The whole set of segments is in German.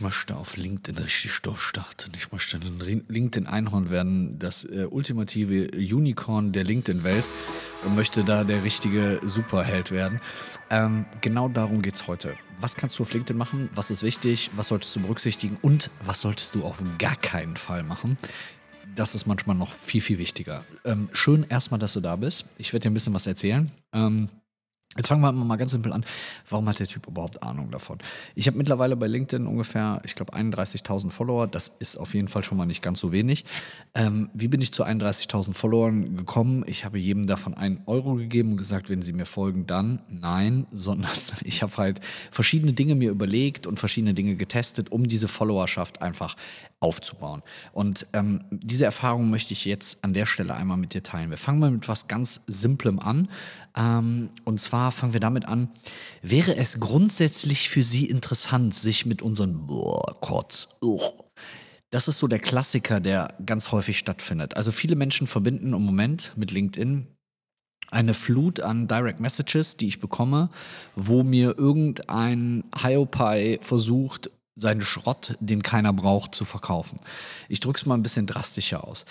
Ich möchte auf LinkedIn richtig durchstarten. Ich möchte ein LinkedIn-Einhorn werden, das äh, ultimative Unicorn der LinkedIn-Welt und möchte da der richtige Superheld werden. Ähm, genau darum geht es heute. Was kannst du auf LinkedIn machen? Was ist wichtig? Was solltest du berücksichtigen? Und was solltest du auf gar keinen Fall machen? Das ist manchmal noch viel, viel wichtiger. Ähm, schön erstmal, dass du da bist. Ich werde dir ein bisschen was erzählen. Ähm, Jetzt fangen wir mal ganz simpel an. Warum hat der Typ überhaupt Ahnung davon? Ich habe mittlerweile bei LinkedIn ungefähr, ich glaube, 31.000 Follower. Das ist auf jeden Fall schon mal nicht ganz so wenig. Ähm, wie bin ich zu 31.000 Followern gekommen? Ich habe jedem davon einen Euro gegeben und gesagt, wenn sie mir folgen, dann nein, sondern ich habe halt verschiedene Dinge mir überlegt und verschiedene Dinge getestet, um diese Followerschaft einfach aufzubauen. Und ähm, diese Erfahrung möchte ich jetzt an der Stelle einmal mit dir teilen. Wir fangen mal mit was ganz Simplem an. Ähm, und zwar fangen wir damit an, wäre es grundsätzlich für Sie interessant, sich mit unseren boah, Kotz, ugh. das ist so der Klassiker, der ganz häufig stattfindet. Also viele Menschen verbinden im Moment mit LinkedIn eine Flut an Direct Messages, die ich bekomme, wo mir irgendein Hiopai versucht, seinen Schrott, den keiner braucht, zu verkaufen. Ich drücke es mal ein bisschen drastischer aus.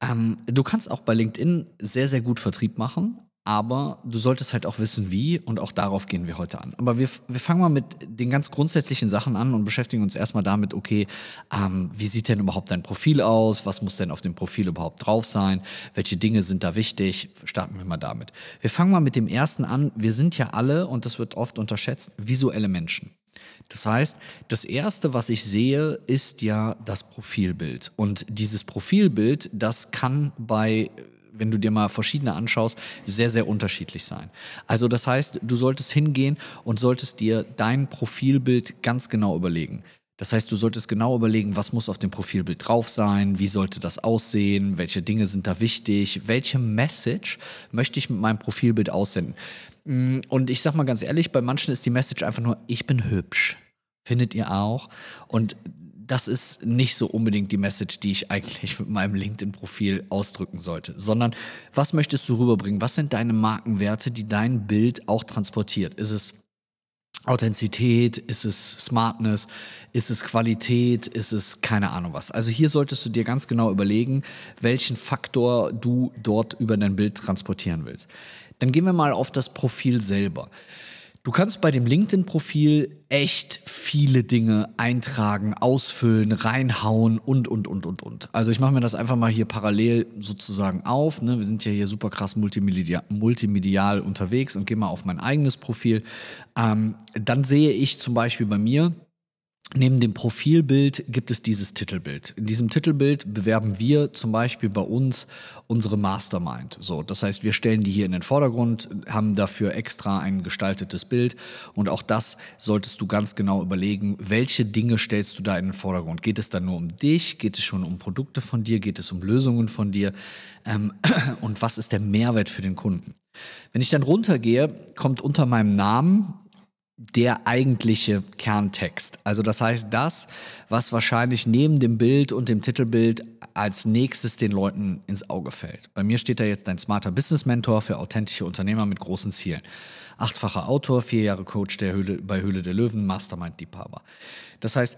Ähm, du kannst auch bei LinkedIn sehr, sehr gut Vertrieb machen, aber du solltest halt auch wissen, wie und auch darauf gehen wir heute an. Aber wir, wir fangen mal mit den ganz grundsätzlichen Sachen an und beschäftigen uns erstmal damit, okay, ähm, wie sieht denn überhaupt dein Profil aus? Was muss denn auf dem Profil überhaupt drauf sein? Welche Dinge sind da wichtig? Starten wir mal damit. Wir fangen mal mit dem ersten an. Wir sind ja alle, und das wird oft unterschätzt, visuelle Menschen. Das heißt, das Erste, was ich sehe, ist ja das Profilbild. Und dieses Profilbild, das kann bei wenn du dir mal verschiedene anschaust, sehr, sehr unterschiedlich sein. Also das heißt, du solltest hingehen und solltest dir dein Profilbild ganz genau überlegen. Das heißt, du solltest genau überlegen, was muss auf dem Profilbild drauf sein, wie sollte das aussehen, welche Dinge sind da wichtig, welche Message möchte ich mit meinem Profilbild aussenden. Mm, und ich sag mal ganz ehrlich, bei manchen ist die Message einfach nur, ich bin hübsch. Findet ihr auch? Und das ist nicht so unbedingt die Message, die ich eigentlich mit meinem LinkedIn-Profil ausdrücken sollte, sondern was möchtest du rüberbringen? Was sind deine Markenwerte, die dein Bild auch transportiert? Ist es Authentizität? Ist es Smartness? Ist es Qualität? Ist es keine Ahnung was? Also hier solltest du dir ganz genau überlegen, welchen Faktor du dort über dein Bild transportieren willst. Dann gehen wir mal auf das Profil selber. Du kannst bei dem LinkedIn-Profil echt viele Dinge eintragen, ausfüllen, reinhauen und, und, und, und, und. Also ich mache mir das einfach mal hier parallel sozusagen auf. Ne? Wir sind ja hier super krass multimedial, multimedial unterwegs und gehe mal auf mein eigenes Profil. Ähm, dann sehe ich zum Beispiel bei mir, Neben dem Profilbild gibt es dieses Titelbild. In diesem Titelbild bewerben wir zum Beispiel bei uns unsere Mastermind. So, das heißt, wir stellen die hier in den Vordergrund, haben dafür extra ein gestaltetes Bild und auch das solltest du ganz genau überlegen, welche Dinge stellst du da in den Vordergrund. Geht es dann nur um dich? Geht es schon um Produkte von dir? Geht es um Lösungen von dir? Ähm, und was ist der Mehrwert für den Kunden? Wenn ich dann runtergehe, kommt unter meinem Namen der eigentliche Kerntext. Also das heißt, das, was wahrscheinlich neben dem Bild und dem Titelbild als nächstes den Leuten ins Auge fällt. Bei mir steht da jetzt ein smarter Business Mentor für authentische Unternehmer mit großen Zielen. Achtfacher Autor, vier Jahre Coach der Höhle, bei Höhle der Löwen, Mastermind-Liebhaber. Das heißt,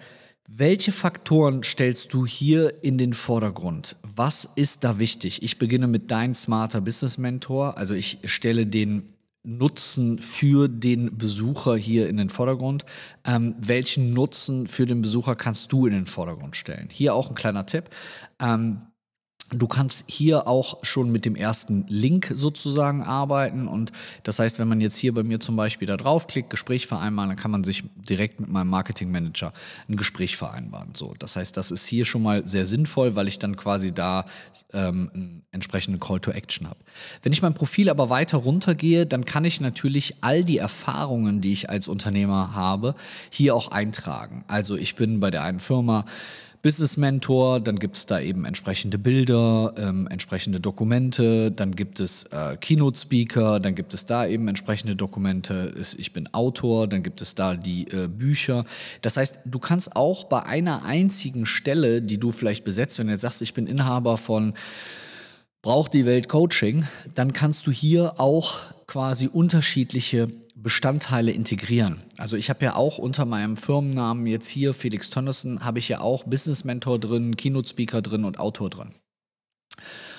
welche Faktoren stellst du hier in den Vordergrund? Was ist da wichtig? Ich beginne mit dein smarter Business Mentor. Also ich stelle den Nutzen für den Besucher hier in den Vordergrund? Ähm, welchen Nutzen für den Besucher kannst du in den Vordergrund stellen? Hier auch ein kleiner Tipp. Ähm, Du kannst hier auch schon mit dem ersten Link sozusagen arbeiten und das heißt, wenn man jetzt hier bei mir zum Beispiel da draufklickt, Gespräch vereinbaren, dann kann man sich direkt mit meinem Marketing Manager ein Gespräch vereinbaren. So, das heißt, das ist hier schon mal sehr sinnvoll, weil ich dann quasi da ähm, einen entsprechenden Call to Action habe. Wenn ich mein Profil aber weiter runtergehe, dann kann ich natürlich all die Erfahrungen, die ich als Unternehmer habe, hier auch eintragen. Also ich bin bei der einen Firma Business Mentor, dann gibt es da eben entsprechende Bilder, ähm, entsprechende Dokumente, dann gibt es äh, Keynote Speaker, dann gibt es da eben entsprechende Dokumente, ich bin Autor, dann gibt es da die äh, Bücher. Das heißt, du kannst auch bei einer einzigen Stelle, die du vielleicht besetzt, wenn du jetzt sagst, ich bin Inhaber von Braucht die Welt Coaching, dann kannst du hier auch quasi unterschiedliche Bestandteile integrieren. Also ich habe ja auch unter meinem Firmennamen jetzt hier Felix Tönnissen, habe ich ja auch Business Mentor drin, Keynote Speaker drin und Autor drin.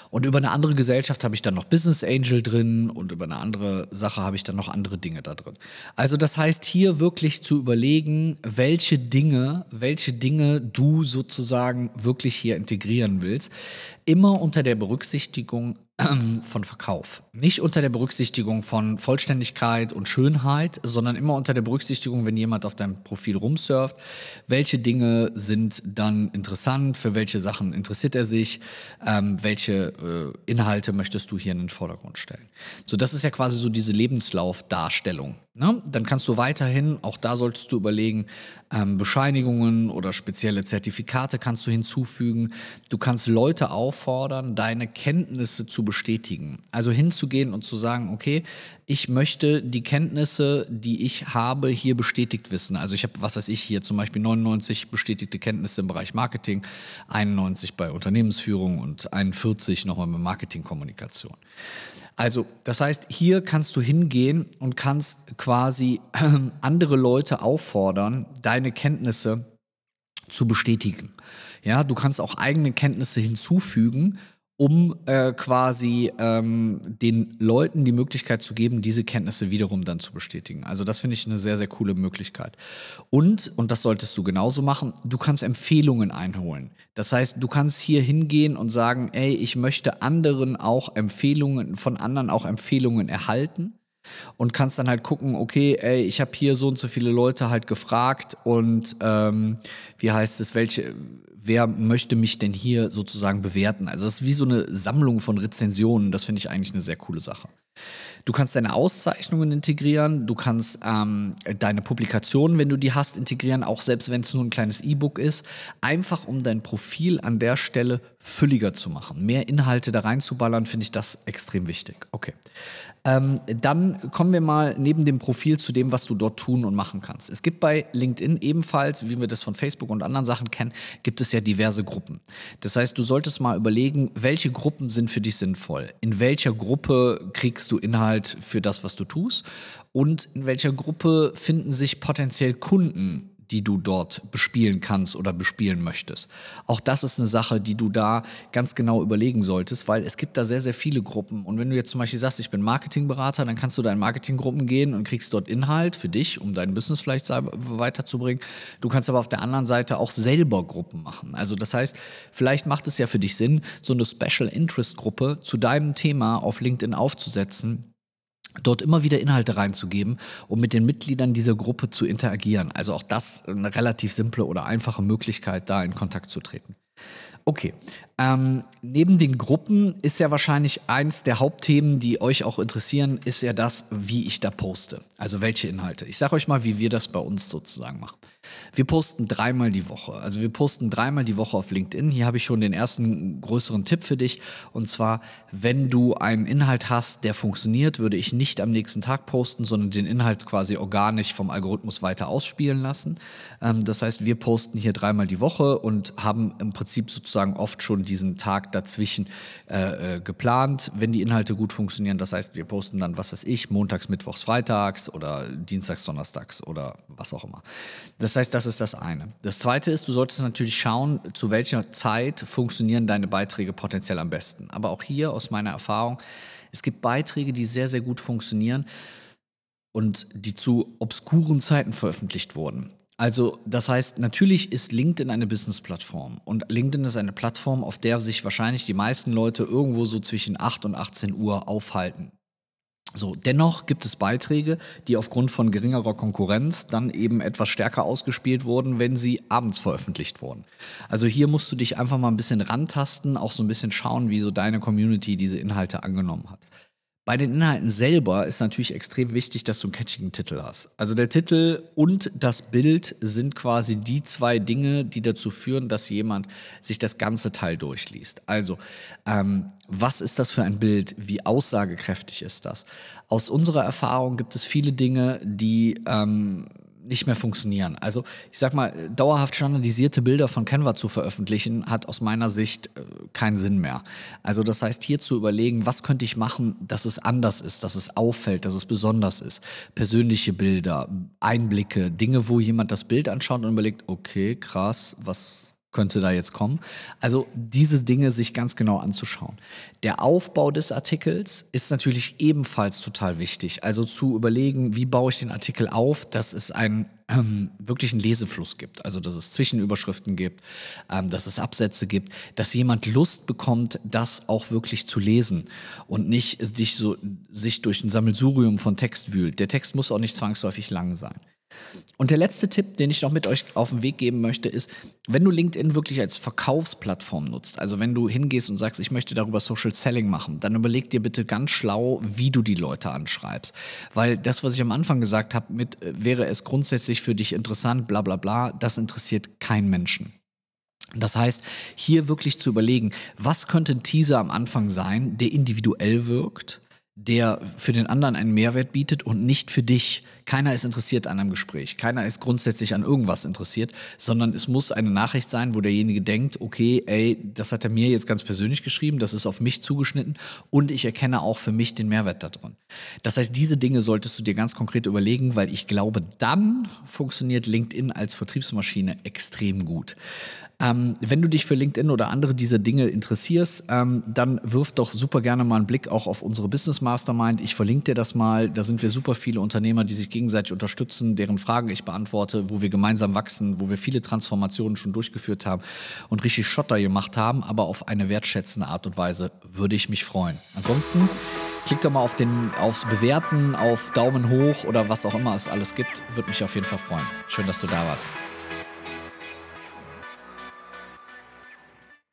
Und über eine andere Gesellschaft habe ich dann noch Business Angel drin und über eine andere Sache habe ich dann noch andere Dinge da drin. Also das heißt hier wirklich zu überlegen, welche Dinge, welche Dinge du sozusagen wirklich hier integrieren willst. Immer unter der Berücksichtigung von Verkauf. Nicht unter der Berücksichtigung von Vollständigkeit und Schönheit, sondern immer unter der Berücksichtigung, wenn jemand auf deinem Profil rumsurft, welche Dinge sind dann interessant, für welche Sachen interessiert er sich, ähm, welche äh, Inhalte möchtest du hier in den Vordergrund stellen. So, das ist ja quasi so diese Lebenslaufdarstellung. Ne? Dann kannst du weiterhin, auch da solltest du überlegen, ähm, Bescheinigungen oder spezielle Zertifikate kannst du hinzufügen. Du kannst Leute auffordern, deine Kenntnisse zu bestätigen. Also hinzugehen und zu sagen, okay, ich möchte die Kenntnisse, die ich habe, hier bestätigt wissen. Also ich habe, was weiß ich, hier zum Beispiel 99 bestätigte Kenntnisse im Bereich Marketing, 91 bei Unternehmensführung und 41 nochmal mit Marketingkommunikation. Also, das heißt, hier kannst du hingehen und kannst quasi andere Leute auffordern, deine Kenntnisse zu bestätigen. Ja, du kannst auch eigene Kenntnisse hinzufügen um äh, quasi ähm, den Leuten die Möglichkeit zu geben, diese Kenntnisse wiederum dann zu bestätigen. Also das finde ich eine sehr, sehr coole Möglichkeit. Und, und das solltest du genauso machen, du kannst Empfehlungen einholen. Das heißt, du kannst hier hingehen und sagen, ey, ich möchte anderen auch Empfehlungen, von anderen auch Empfehlungen erhalten und kannst dann halt gucken, okay, ey, ich habe hier so und so viele Leute halt gefragt und ähm, wie heißt es, welche, wer möchte mich denn hier sozusagen bewerten? Also das ist wie so eine Sammlung von Rezensionen, das finde ich eigentlich eine sehr coole Sache. Du kannst deine Auszeichnungen integrieren, du kannst ähm, deine Publikationen, wenn du die hast, integrieren, auch selbst wenn es nur ein kleines E-Book ist, einfach um dein Profil an der Stelle fülliger zu machen. Mehr Inhalte da reinzuballern, finde ich das extrem wichtig. Okay. Ähm, dann kommen wir mal neben dem Profil zu dem, was du dort tun und machen kannst. Es gibt bei LinkedIn ebenfalls, wie wir das von Facebook und anderen Sachen kennen, gibt es ja diverse Gruppen. Das heißt, du solltest mal überlegen, welche Gruppen sind für dich sinnvoll. In welcher Gruppe kriegst du Inhalt für das, was du tust? Und in welcher Gruppe finden sich potenziell Kunden die du dort bespielen kannst oder bespielen möchtest. Auch das ist eine Sache, die du da ganz genau überlegen solltest, weil es gibt da sehr, sehr viele Gruppen. Und wenn du jetzt zum Beispiel sagst, ich bin Marketingberater, dann kannst du da in Marketinggruppen gehen und kriegst dort Inhalt für dich, um dein Business vielleicht weiterzubringen. Du kannst aber auf der anderen Seite auch selber Gruppen machen. Also das heißt, vielleicht macht es ja für dich Sinn, so eine Special Interest Gruppe zu deinem Thema auf LinkedIn aufzusetzen dort immer wieder Inhalte reinzugeben, um mit den Mitgliedern dieser Gruppe zu interagieren. Also auch das eine relativ simple oder einfache Möglichkeit, da in Kontakt zu treten. Okay. Ähm, neben den Gruppen ist ja wahrscheinlich eins der Hauptthemen, die euch auch interessieren, ist ja das, wie ich da poste. Also welche Inhalte. Ich sage euch mal, wie wir das bei uns sozusagen machen. Wir posten dreimal die Woche. Also wir posten dreimal die Woche auf LinkedIn. Hier habe ich schon den ersten größeren Tipp für dich. Und zwar, wenn du einen Inhalt hast, der funktioniert, würde ich nicht am nächsten Tag posten, sondern den Inhalt quasi organisch vom Algorithmus weiter ausspielen lassen. Ähm, das heißt, wir posten hier dreimal die Woche und haben im Prinzip sozusagen oft schon diesen Tag dazwischen äh, äh, geplant, wenn die Inhalte gut funktionieren. Das heißt, wir posten dann, was weiß ich, montags, mittwochs, freitags oder dienstags, donnerstags oder was auch immer. Das heißt, das ist das eine. Das zweite ist, du solltest natürlich schauen, zu welcher Zeit funktionieren deine Beiträge potenziell am besten. Aber auch hier aus meiner Erfahrung, es gibt Beiträge, die sehr, sehr gut funktionieren und die zu obskuren Zeiten veröffentlicht wurden. Also, das heißt, natürlich ist LinkedIn eine Business-Plattform. Und LinkedIn ist eine Plattform, auf der sich wahrscheinlich die meisten Leute irgendwo so zwischen 8 und 18 Uhr aufhalten. So, dennoch gibt es Beiträge, die aufgrund von geringerer Konkurrenz dann eben etwas stärker ausgespielt wurden, wenn sie abends veröffentlicht wurden. Also hier musst du dich einfach mal ein bisschen rantasten, auch so ein bisschen schauen, wie so deine Community diese Inhalte angenommen hat. Bei den Inhalten selber ist natürlich extrem wichtig, dass du einen catchigen Titel hast. Also der Titel und das Bild sind quasi die zwei Dinge, die dazu führen, dass jemand sich das ganze Teil durchliest. Also, ähm, was ist das für ein Bild? Wie aussagekräftig ist das? Aus unserer Erfahrung gibt es viele Dinge, die ähm, nicht mehr funktionieren. Also ich sag mal, dauerhaft standardisierte Bilder von Canva zu veröffentlichen, hat aus meiner Sicht äh, keinen Sinn mehr. Also das heißt, hier zu überlegen, was könnte ich machen, dass es anders ist, dass es auffällt, dass es besonders ist. Persönliche Bilder, Einblicke, Dinge, wo jemand das Bild anschaut und überlegt, okay, krass, was könnte da jetzt kommen. Also diese Dinge sich ganz genau anzuschauen. Der Aufbau des Artikels ist natürlich ebenfalls total wichtig. Also zu überlegen, wie baue ich den Artikel auf, dass es einen ähm, wirklichen Lesefluss gibt. Also dass es Zwischenüberschriften gibt, ähm, dass es Absätze gibt, dass jemand Lust bekommt, das auch wirklich zu lesen und nicht sich so sich durch ein Sammelsurium von Text wühlt. Der Text muss auch nicht zwangsläufig lang sein. Und der letzte Tipp, den ich noch mit euch auf den Weg geben möchte, ist, wenn du LinkedIn wirklich als Verkaufsplattform nutzt, also wenn du hingehst und sagst, ich möchte darüber Social Selling machen, dann überleg dir bitte ganz schlau, wie du die Leute anschreibst. Weil das, was ich am Anfang gesagt habe, mit äh, wäre es grundsätzlich für dich interessant, bla bla bla, das interessiert keinen Menschen. Das heißt, hier wirklich zu überlegen, was könnte ein Teaser am Anfang sein, der individuell wirkt, der für den anderen einen Mehrwert bietet und nicht für dich. Keiner ist interessiert an einem Gespräch. Keiner ist grundsätzlich an irgendwas interessiert, sondern es muss eine Nachricht sein, wo derjenige denkt, okay, ey, das hat er mir jetzt ganz persönlich geschrieben, das ist auf mich zugeschnitten und ich erkenne auch für mich den Mehrwert darin. Das heißt, diese Dinge solltest du dir ganz konkret überlegen, weil ich glaube, dann funktioniert LinkedIn als Vertriebsmaschine extrem gut. Ähm, wenn du dich für LinkedIn oder andere dieser Dinge interessierst, ähm, dann wirf doch super gerne mal einen Blick auch auf unsere Business Mastermind. Ich verlinke dir das mal. Da sind wir super viele Unternehmer, die sich gegenseitig unterstützen, deren Fragen ich beantworte, wo wir gemeinsam wachsen, wo wir viele Transformationen schon durchgeführt haben und richtig Schotter gemacht haben, aber auf eine wertschätzende Art und Weise würde ich mich freuen. Ansonsten klick doch mal auf den, aufs Bewerten, auf Daumen hoch oder was auch immer es alles gibt. Würde mich auf jeden Fall freuen. Schön, dass du da warst.